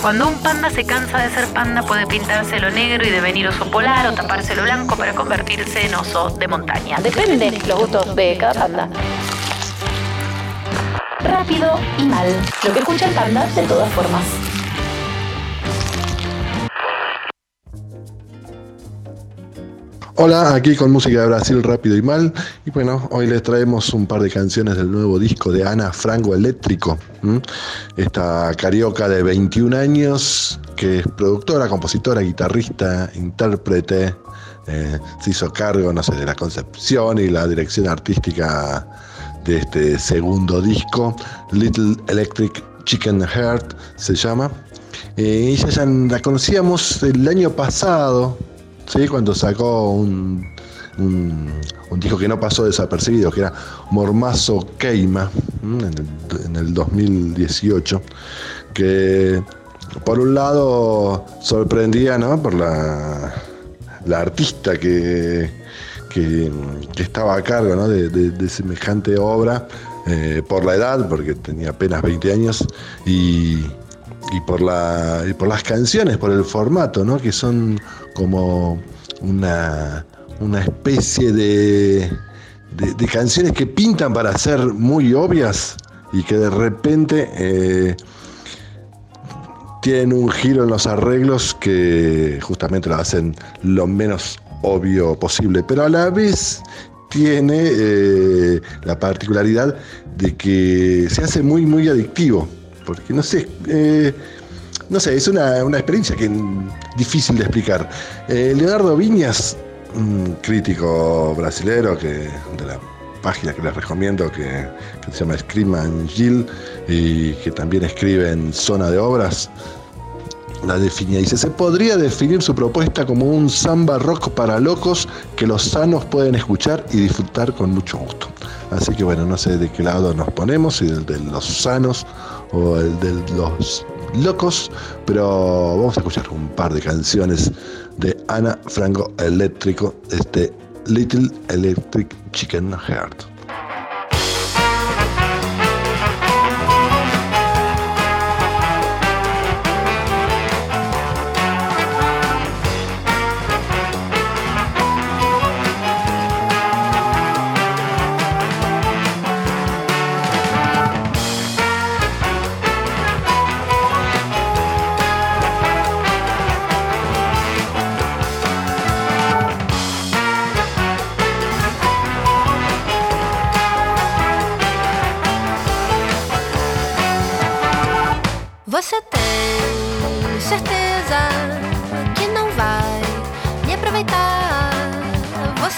Cuando un panda se cansa de ser panda puede pintárselo negro y devenir oso polar o tapárselo blanco para convertirse en oso de montaña. Depende los gustos de cada panda. Rápido y mal. Lo que escucha el panda de todas formas. Hola, aquí con música de Brasil rápido y mal. Y bueno, hoy les traemos un par de canciones del nuevo disco de Ana Frango Eléctrico. Esta carioca de 21 años, que es productora, compositora, guitarrista, intérprete. Eh, se hizo cargo, no sé, de la concepción y la dirección artística de este segundo disco, Little Electric Chicken Heart se llama. Eh, ella ya la conocíamos el año pasado, ¿sí? cuando sacó un, un, disco que no pasó desapercibido, que era Mormazo Keima, en el, 2018, que por un lado sorprendía ¿no? por la, la artista que, que, estaba a cargo de, semejante obra, eh, por la edad, porque tenía apenas 20 años, y, y por, la, y por las canciones, por el formato, ¿no? que son como una, una especie de, de, canciones que pintan para ser muy obvias y que de repente eh, tienen un giro en los arreglos que justamente lo hacen lo menos obvio posible, pero a la vez tiene eh, la particularidad de que se hace muy, muy adictivo, porque no sé, eh, no sé, es una, experiencia que difícil de explicar. Eh, Leonardo Viñas, un crítico brasilero que, de la página que les recomiendo, que, se llama Scream Gil, y que también escribe en Zona de Obras, la definía. Dice, se podría definir su propuesta como un samba rock para locos que los sanos pueden escuchar y disfrutar con mucho gusto. Así que bueno, no sé de qué lado nos ponemos, si el de los sanos o el de los locos, pero vamos a escuchar un par de canciones de Ana Franco Eléctrico, este Little Electric Chicken Heart.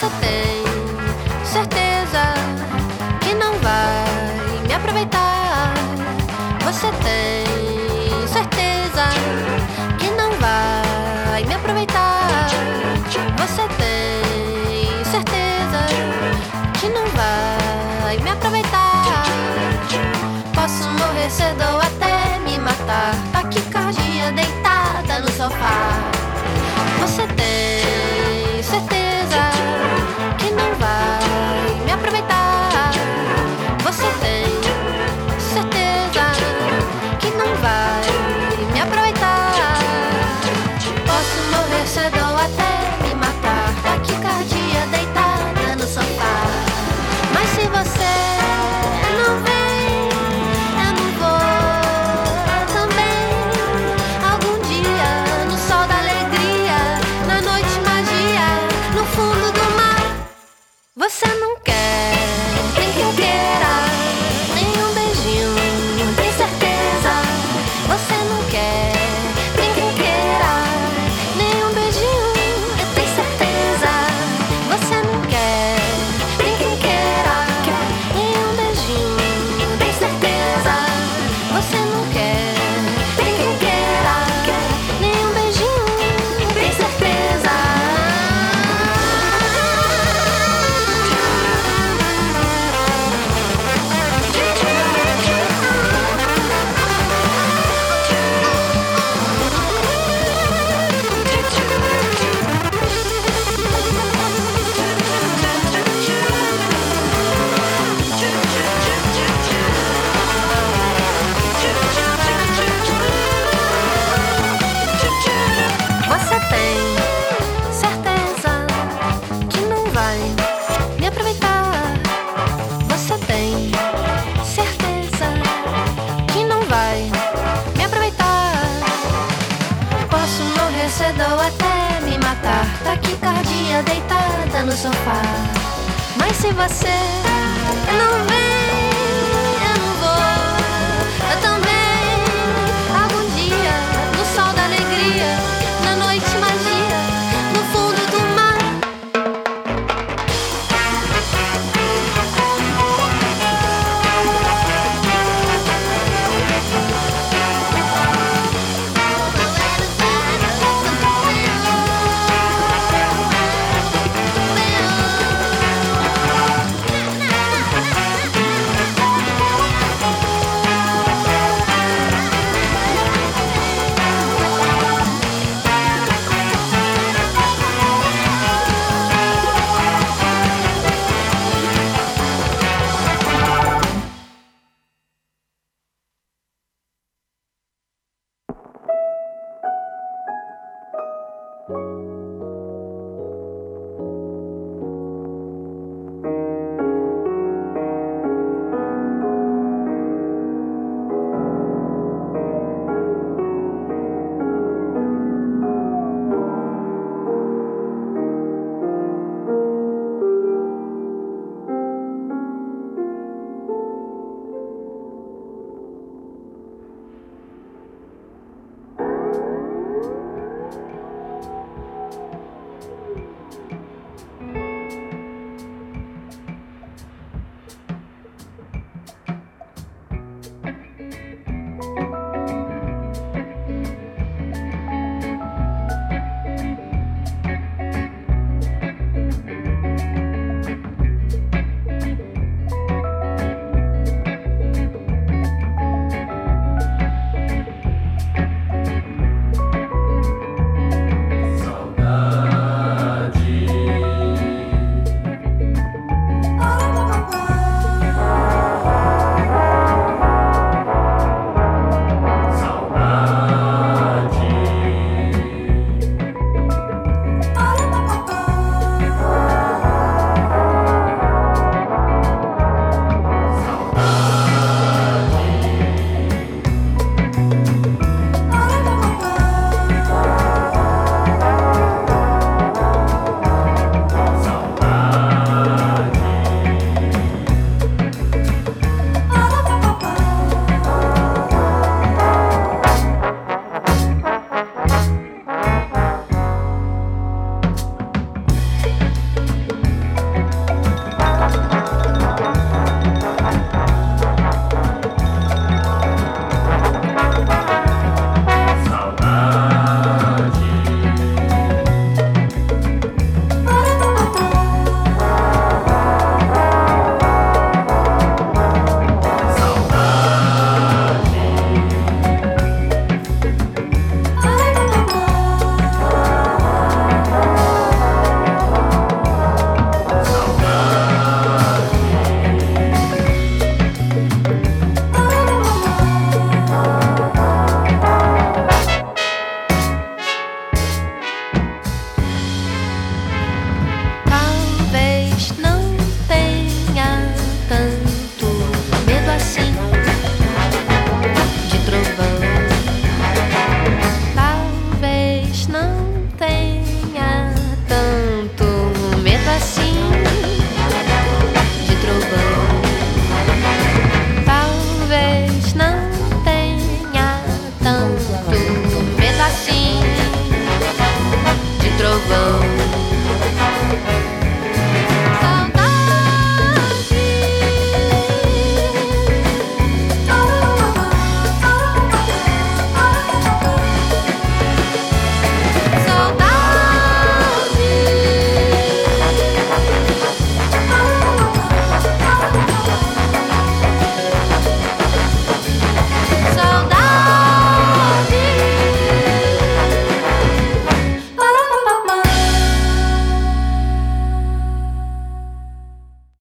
Você tem certeza que não vai me aproveitar. Você tem certeza que não vai me aproveitar. Você tem certeza que não vai me aproveitar. Posso morrer cedo até me matar. Tá Taquicardia deitada no sofá. Ou até me matar. Taquicardia deitada no sofá. Mas se você não vem.